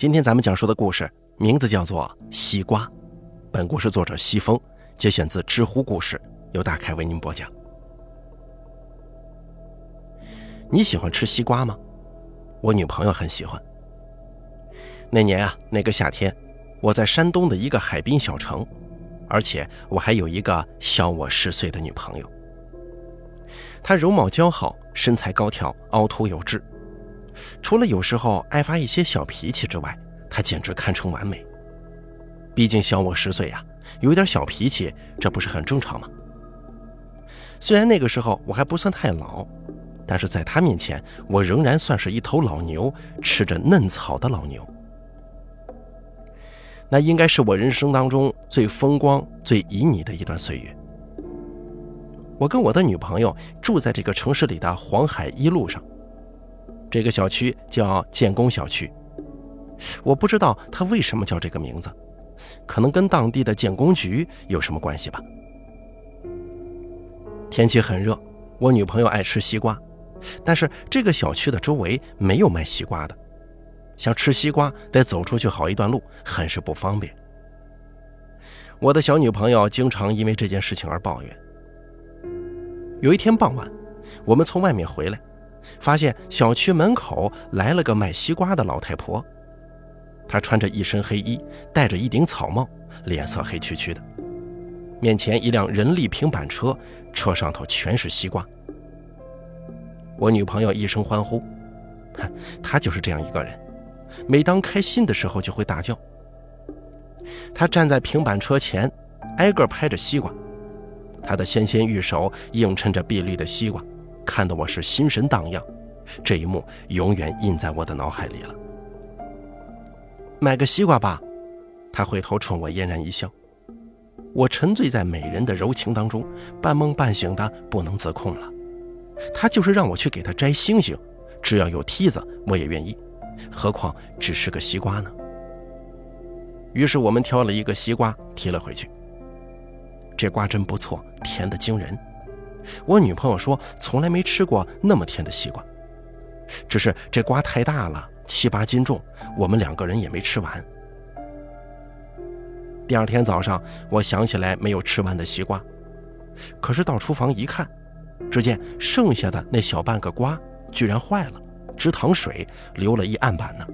今天咱们讲述的故事名字叫做《西瓜》，本故事作者西风，节选自知乎故事，由大开为您播讲。你喜欢吃西瓜吗？我女朋友很喜欢。那年啊，那个夏天，我在山东的一个海滨小城，而且我还有一个小我十岁的女朋友。她容貌姣好，身材高挑，凹凸有致。除了有时候爱发一些小脾气之外，他简直堪称完美。毕竟小我十岁呀，有点小脾气，这不是很正常吗？虽然那个时候我还不算太老，但是在他面前，我仍然算是一头老牛，吃着嫩草的老牛。那应该是我人生当中最风光、最旖旎的一段岁月。我跟我的女朋友住在这个城市里的黄海一路上。这个小区叫建工小区，我不知道它为什么叫这个名字，可能跟当地的建工局有什么关系吧。天气很热，我女朋友爱吃西瓜，但是这个小区的周围没有卖西瓜的，想吃西瓜得走出去好一段路，很是不方便。我的小女朋友经常因为这件事情而抱怨。有一天傍晚，我们从外面回来。发现小区门口来了个卖西瓜的老太婆，她穿着一身黑衣，戴着一顶草帽，脸色黑黢黢的。面前一辆人力平板车，车上头全是西瓜。我女朋友一声欢呼，她就是这样一个人，每当开心的时候就会大叫。她站在平板车前，挨个拍着西瓜，她的纤纤玉手映衬着碧绿的西瓜。看得我是心神荡漾，这一幕永远印在我的脑海里了。买个西瓜吧，他回头冲我嫣然一笑。我沉醉在美人的柔情当中，半梦半醒的不能自控了。他就是让我去给他摘星星，只要有梯子我也愿意，何况只是个西瓜呢？于是我们挑了一个西瓜提了回去。这瓜真不错，甜的惊人。我女朋友说，从来没吃过那么甜的西瓜，只是这瓜太大了，七八斤重，我们两个人也没吃完。第二天早上，我想起来没有吃完的西瓜，可是到厨房一看，只见剩下的那小半个瓜居然坏了，直淌水，流了一案板呢。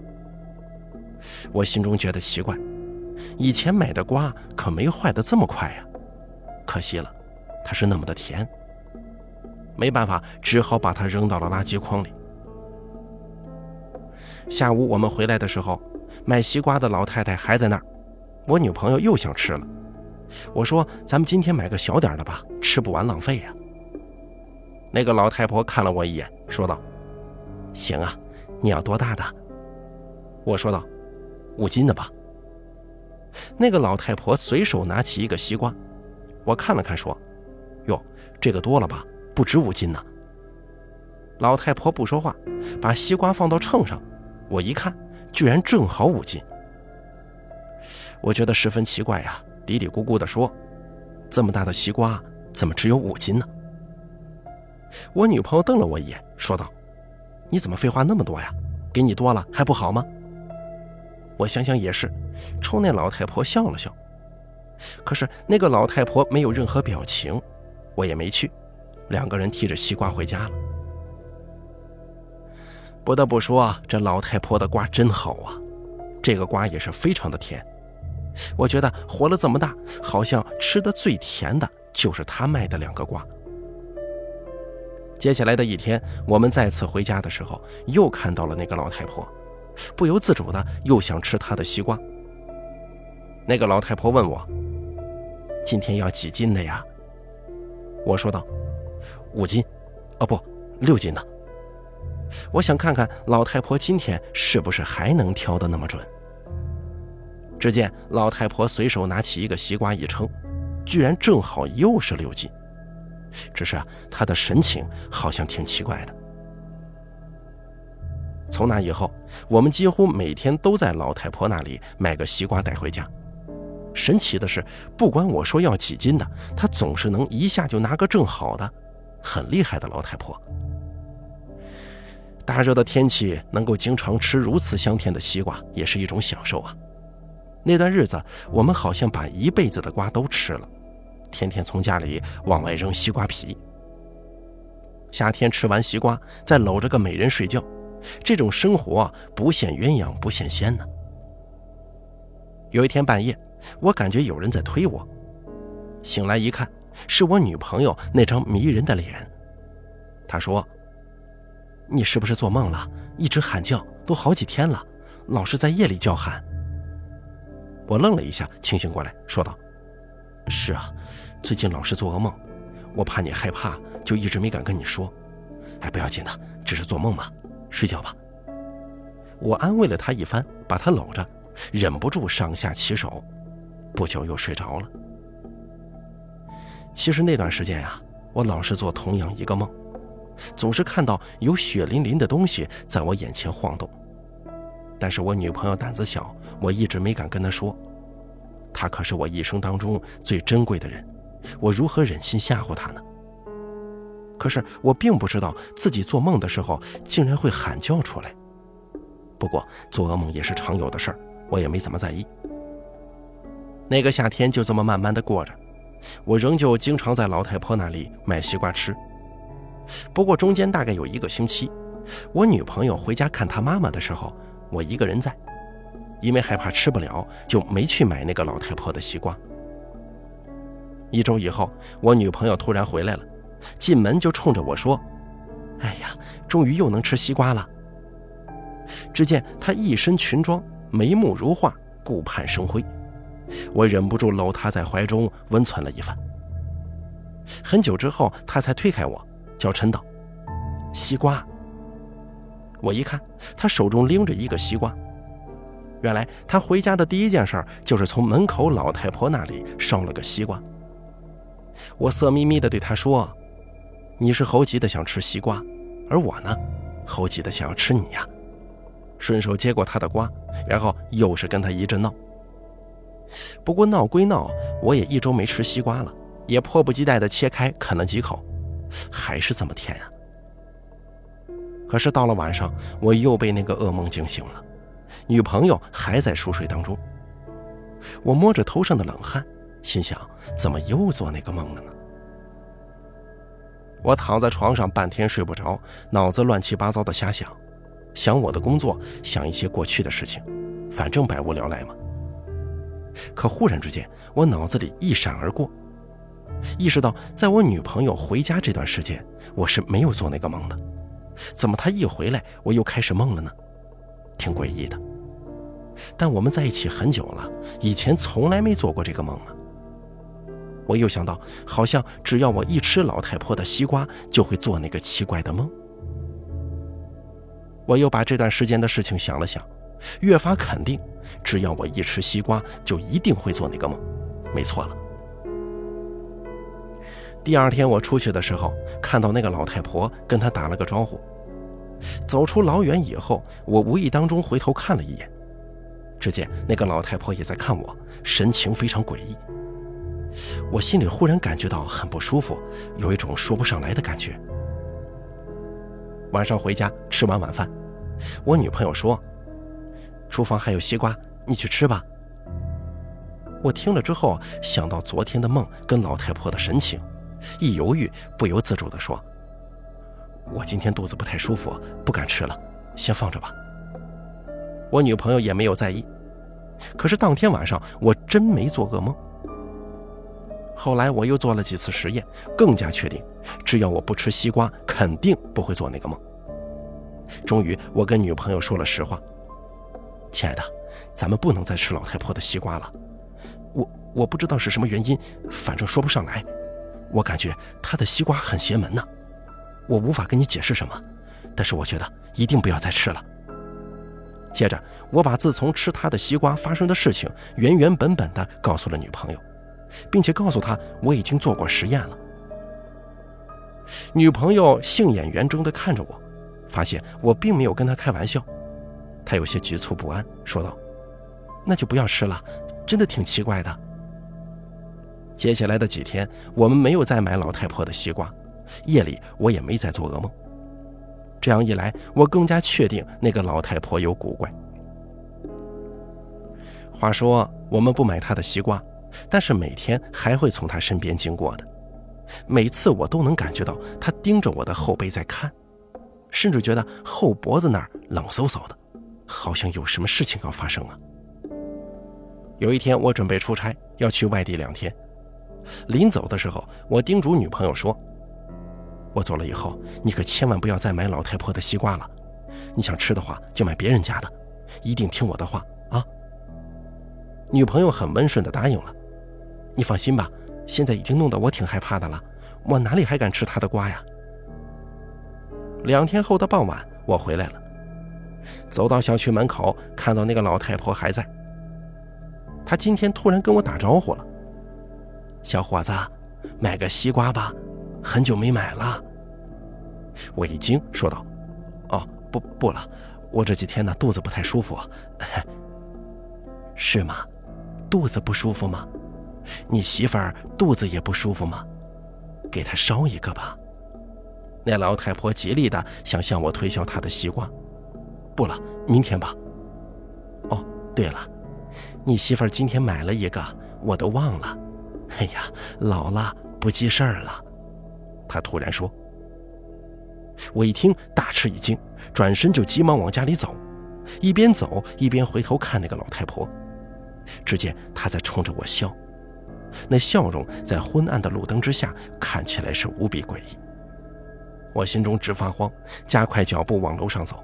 我心中觉得奇怪，以前买的瓜可没坏的这么快呀，可惜了，它是那么的甜。没办法，只好把它扔到了垃圾筐里。下午我们回来的时候，卖西瓜的老太太还在那儿。我女朋友又想吃了，我说：“咱们今天买个小点的吧，吃不完浪费呀。”那个老太婆看了我一眼，说道：“行啊，你要多大的？”我说道：“五斤的吧。”那个老太婆随手拿起一个西瓜，我看了看，说：“哟，这个多了吧？”不止五斤呢。老太婆不说话，把西瓜放到秤上，我一看，居然正好五斤。我觉得十分奇怪呀，嘀嘀咕咕地说：“这么大的西瓜，怎么只有五斤呢？”我女朋友瞪了我一眼，说道：“你怎么废话那么多呀？给你多了还不好吗？”我想想也是，冲那老太婆笑了笑。可是那个老太婆没有任何表情，我也没去。两个人提着西瓜回家了。不得不说，这老太婆的瓜真好啊！这个瓜也是非常的甜。我觉得活了这么大，好像吃的最甜的就是她卖的两个瓜。接下来的一天，我们再次回家的时候，又看到了那个老太婆，不由自主的又想吃她的西瓜。那个老太婆问我：“今天要几斤的呀？”我说道。五斤，哦不，六斤呢。我想看看老太婆今天是不是还能挑的那么准。只见老太婆随手拿起一个西瓜一称，居然正好又是六斤。只是，她的神情好像挺奇怪的。从那以后，我们几乎每天都在老太婆那里买个西瓜带回家。神奇的是，不管我说要几斤的，她总是能一下就拿个正好的。很厉害的老太婆，大热的天气能够经常吃如此香甜的西瓜，也是一种享受啊。那段日子，我们好像把一辈子的瓜都吃了，天天从家里往外扔西瓜皮。夏天吃完西瓜，再搂着个美人睡觉，这种生活不羡鸳鸯不羡仙呢。有一天半夜，我感觉有人在推我，醒来一看，是我女朋友那张迷人的脸。她说。你是不是做梦了？一直喊叫，都好几天了，老是在夜里叫喊。我愣了一下，清醒过来，说道：“是啊，最近老是做噩梦，我怕你害怕，就一直没敢跟你说。哎，不要紧的，只是做梦嘛，睡觉吧。”我安慰了他一番，把他搂着，忍不住上下其手，不久又睡着了。其实那段时间呀，我老是做同样一个梦。总是看到有血淋淋的东西在我眼前晃动，但是我女朋友胆子小，我一直没敢跟她说。她可是我一生当中最珍贵的人，我如何忍心吓唬她呢？可是我并不知道自己做梦的时候竟然会喊叫出来。不过做噩梦也是常有的事儿，我也没怎么在意。那个夏天就这么慢慢的过着，我仍旧经常在老太婆那里买西瓜吃。不过中间大概有一个星期，我女朋友回家看她妈妈的时候，我一个人在，因为害怕吃不了，就没去买那个老太婆的西瓜。一周以后，我女朋友突然回来了，进门就冲着我说：“哎呀，终于又能吃西瓜了。”只见她一身裙装，眉目如画，顾盼生辉，我忍不住搂她在怀中温存了一番。很久之后，她才推开我。叫嗔道：“西瓜。”我一看，他手中拎着一个西瓜。原来他回家的第一件事就是从门口老太婆那里捎了个西瓜。我色眯眯地对他说：“你是猴急的想吃西瓜，而我呢，猴急的想要吃你呀。”顺手接过他的瓜，然后又是跟他一阵闹。不过闹归闹，我也一周没吃西瓜了，也迫不及待地切开啃了几口。还是这么甜啊！可是到了晚上，我又被那个噩梦惊醒了，女朋友还在熟睡当中。我摸着头上的冷汗，心想：怎么又做那个梦了呢？我躺在床上半天睡不着，脑子乱七八糟的瞎想，想我的工作，想一些过去的事情，反正百无聊赖嘛。可忽然之间，我脑子里一闪而过。意识到，在我女朋友回家这段时间，我是没有做那个梦的。怎么她一回来，我又开始梦了呢？挺诡异的。但我们在一起很久了，以前从来没做过这个梦啊。我又想到，好像只要我一吃老太婆的西瓜，就会做那个奇怪的梦。我又把这段时间的事情想了想，越发肯定，只要我一吃西瓜，就一定会做那个梦。没错了。第二天我出去的时候，看到那个老太婆跟她打了个招呼。走出老远以后，我无意当中回头看了一眼，只见那个老太婆也在看我，神情非常诡异。我心里忽然感觉到很不舒服，有一种说不上来的感觉。晚上回家吃完晚饭，我女朋友说：“厨房还有西瓜，你去吃吧。”我听了之后，想到昨天的梦跟老太婆的神情。一犹豫，不由自主地说：“我今天肚子不太舒服，不敢吃了，先放着吧。”我女朋友也没有在意。可是当天晚上，我真没做噩梦。后来我又做了几次实验，更加确定，只要我不吃西瓜，肯定不会做那个梦。终于，我跟女朋友说了实话：“亲爱的，咱们不能再吃老太婆的西瓜了。我我不知道是什么原因，反正说不上来。”我感觉她的西瓜很邪门呢，我无法跟你解释什么，但是我觉得一定不要再吃了。接着，我把自从吃他的西瓜发生的事情原原本本的告诉了女朋友，并且告诉她我已经做过实验了。女朋友杏眼圆睁的看着我，发现我并没有跟她开玩笑，他有些局促不安，说道：“那就不要吃了，真的挺奇怪的。”接下来的几天，我们没有再买老太婆的西瓜，夜里我也没再做噩梦。这样一来，我更加确定那个老太婆有古怪。话说，我们不买她的西瓜，但是每天还会从她身边经过的。每次我都能感觉到她盯着我的后背在看，甚至觉得后脖子那儿冷飕飕的，好像有什么事情要发生啊。有一天，我准备出差，要去外地两天。临走的时候，我叮嘱女朋友说：“我走了以后，你可千万不要再买老太婆的西瓜了。你想吃的话，就买别人家的，一定听我的话啊。”女朋友很温顺地答应了。你放心吧，现在已经弄得我挺害怕的了，我哪里还敢吃她的瓜呀？两天后的傍晚，我回来了，走到小区门口，看到那个老太婆还在。她今天突然跟我打招呼了。小伙子，买个西瓜吧，很久没买了。我一惊，说道：“哦，不不了，我这几天呢肚子不太舒服。是吗？肚子不舒服吗？你媳妇儿肚子也不舒服吗？给她捎一个吧。”那老太婆极力的想向我推销她的西瓜。不了，明天吧。哦，对了，你媳妇儿今天买了一个，我都忘了。哎呀，老了不记事儿了，他突然说。我一听大吃一惊，转身就急忙往家里走，一边走一边回头看那个老太婆。只见她在冲着我笑，那笑容在昏暗的路灯之下看起来是无比诡异。我心中直发慌，加快脚步往楼上走。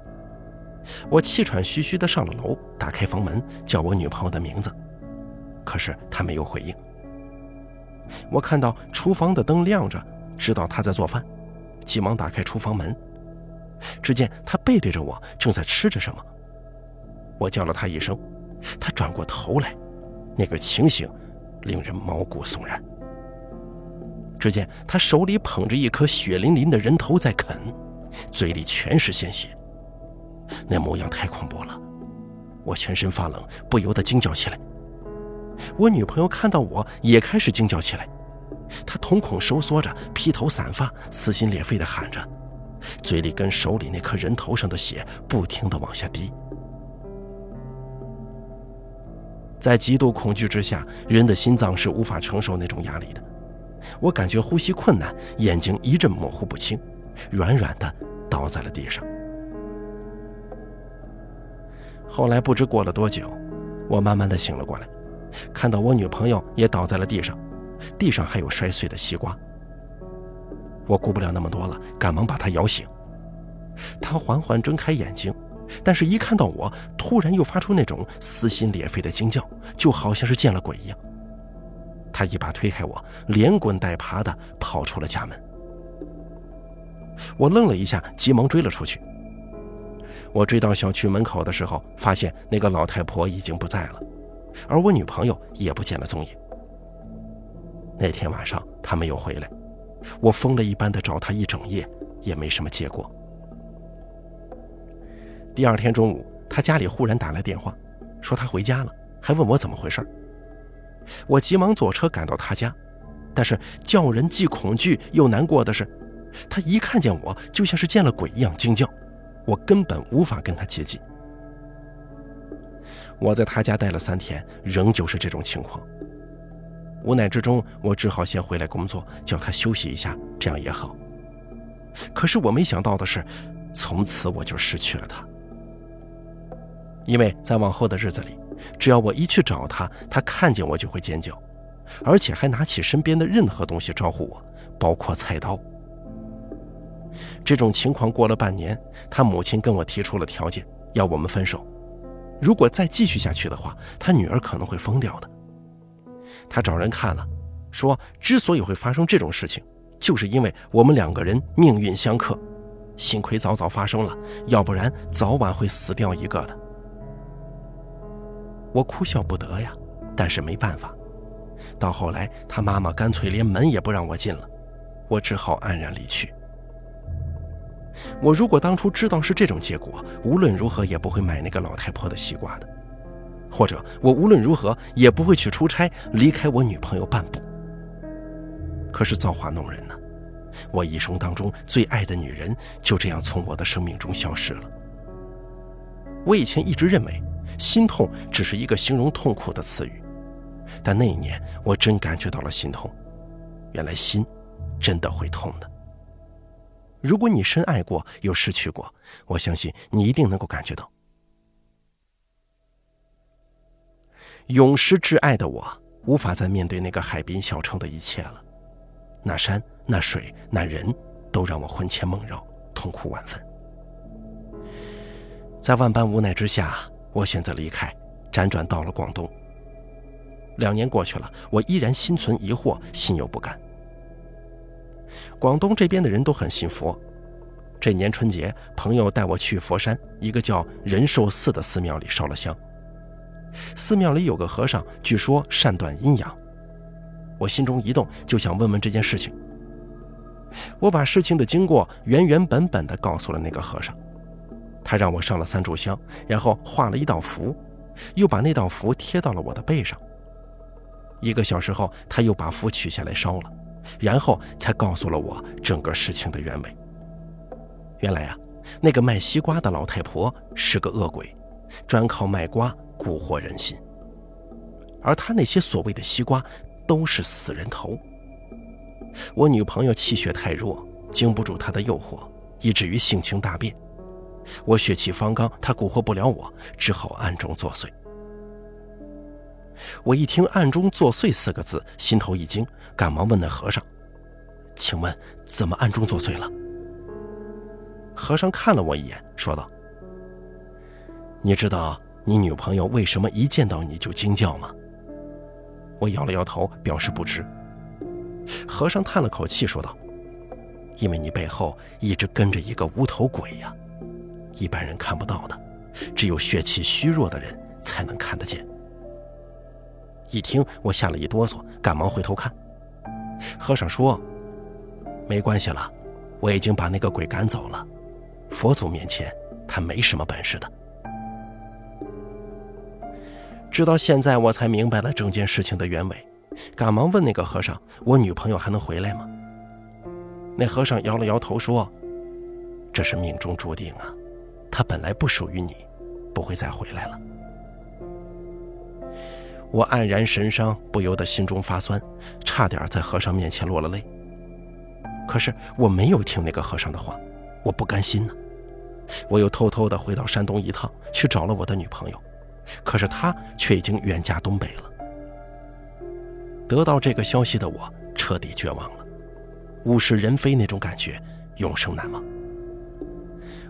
我气喘吁吁地上了楼，打开房门叫我女朋友的名字，可是她没有回应。我看到厨房的灯亮着，知道她在做饭，急忙打开厨房门。只见她背对着我，正在吃着什么。我叫了她一声，她转过头来，那个情形令人毛骨悚然。只见她手里捧着一颗血淋淋的人头在啃，嘴里全是鲜血，那模样太恐怖了，我全身发冷，不由得惊叫起来。我女朋友看到我也开始惊叫起来，她瞳孔收缩着，披头散发，撕心裂肺地喊着，嘴里跟手里那颗人头上的血不停地往下滴。在极度恐惧之下，人的心脏是无法承受那种压力的。我感觉呼吸困难，眼睛一阵模糊不清，软软的倒在了地上。后来不知过了多久，我慢慢的醒了过来。看到我女朋友也倒在了地上，地上还有摔碎的西瓜。我顾不了那么多了，赶忙把她摇醒。她缓缓睁开眼睛，但是一看到我，突然又发出那种撕心裂肺的惊叫，就好像是见了鬼一样。她一把推开我，连滚带爬的跑出了家门。我愣了一下，急忙追了出去。我追到小区门口的时候，发现那个老太婆已经不在了。而我女朋友也不见了踪影。那天晚上她没有回来，我疯了一般的找她一整夜，也没什么结果。第二天中午，她家里忽然打来电话，说她回家了，还问我怎么回事。我急忙坐车赶到她家，但是叫人既恐惧又难过的是，她一看见我就像是见了鬼一样惊叫，我根本无法跟他接近。我在他家待了三天，仍旧是这种情况。无奈之中，我只好先回来工作，叫他休息一下，这样也好。可是我没想到的是，从此我就失去了他。因为在往后的日子里，只要我一去找他，他看见我就会尖叫，而且还拿起身边的任何东西招呼我，包括菜刀。这种情况过了半年，他母亲跟我提出了条件，要我们分手。如果再继续下去的话，他女儿可能会疯掉的。他找人看了，说之所以会发生这种事情，就是因为我们两个人命运相克，幸亏早早发生了，要不然早晚会死掉一个的。我哭笑不得呀，但是没办法。到后来，他妈妈干脆连门也不让我进了，我只好黯然离去。我如果当初知道是这种结果，无论如何也不会买那个老太婆的西瓜的，或者我无论如何也不会去出差，离开我女朋友半步。可是造化弄人呢，我一生当中最爱的女人就这样从我的生命中消失了。我以前一直认为，心痛只是一个形容痛苦的词语，但那一年我真感觉到了心痛。原来心真的会痛的。如果你深爱过又失去过，我相信你一定能够感觉到。永失挚爱的我，无法再面对那个海滨小城的一切了。那山、那水、那人，都让我魂牵梦绕，痛苦万分。在万般无奈之下，我选择离开，辗转到了广东。两年过去了，我依然心存疑惑，心有不甘。广东这边的人都很信佛。这年春节，朋友带我去佛山一个叫仁寿寺的寺庙里烧了香。寺庙里有个和尚，据说善断阴阳。我心中一动，就想问问这件事情。我把事情的经过原原本本的告诉了那个和尚，他让我上了三炷香，然后画了一道符，又把那道符贴到了我的背上。一个小时后，他又把符取下来烧了，然后才告诉了我整个事情的原委。原来啊，那个卖西瓜的老太婆是个恶鬼，专靠卖瓜。蛊惑人心，而他那些所谓的西瓜都是死人头。我女朋友气血太弱，经不住他的诱惑，以至于性情大变。我血气方刚，他蛊惑不了我，只好暗中作祟。我一听“暗中作祟”四个字，心头一惊，赶忙问那和尚：“请问怎么暗中作祟了？”和尚看了我一眼，说道：“你知道。”你女朋友为什么一见到你就惊叫吗？我摇了摇头，表示不知。和尚叹了口气，说道：“因为你背后一直跟着一个无头鬼呀，一般人看不到的，只有血气虚弱的人才能看得见。”一听，我吓了一哆嗦，赶忙回头看。和尚说：“没关系了，我已经把那个鬼赶走了。佛祖面前，他没什么本事的。”直到现在，我才明白了整件事情的原委，赶忙问那个和尚：“我女朋友还能回来吗？”那和尚摇了摇头说：“这是命中注定啊，她本来不属于你，不会再回来了。”我黯然神伤，不由得心中发酸，差点在和尚面前落了泪。可是我没有听那个和尚的话，我不甘心呢，我又偷偷的回到山东一趟，去找了我的女朋友。可是她却已经远嫁东北了。得到这个消息的我彻底绝望了，物是人非那种感觉永生难忘。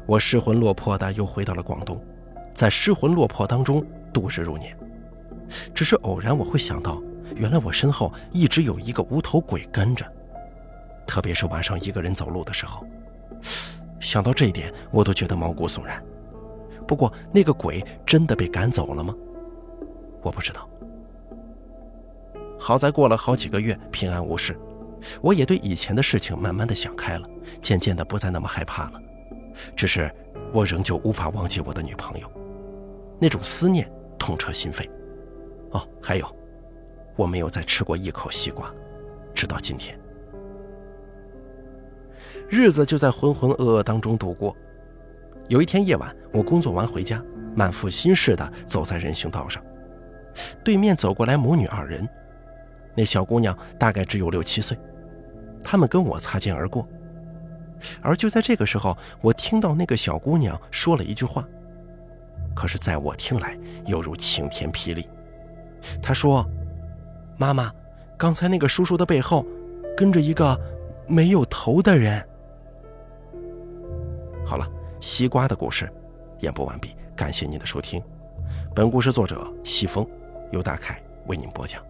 我失魂落魄的又回到了广东，在失魂落魄当中度日如年。只是偶然我会想到，原来我身后一直有一个无头鬼跟着，特别是晚上一个人走路的时候，想到这一点我都觉得毛骨悚然。不过，那个鬼真的被赶走了吗？我不知道。好在过了好几个月，平安无事，我也对以前的事情慢慢的想开了，渐渐的不再那么害怕了。只是，我仍旧无法忘记我的女朋友，那种思念痛彻心扉。哦，还有，我没有再吃过一口西瓜，直到今天。日子就在浑浑噩噩当中度过。有一天夜晚，我工作完回家，满腹心事的走在人行道上，对面走过来母女二人，那小姑娘大概只有六七岁，他们跟我擦肩而过，而就在这个时候，我听到那个小姑娘说了一句话，可是在我听来犹如晴天霹雳。他说：“妈妈，刚才那个叔叔的背后，跟着一个没有头的人。”好了。西瓜的故事演播完毕，感谢您的收听。本故事作者西风，由大凯为您播讲。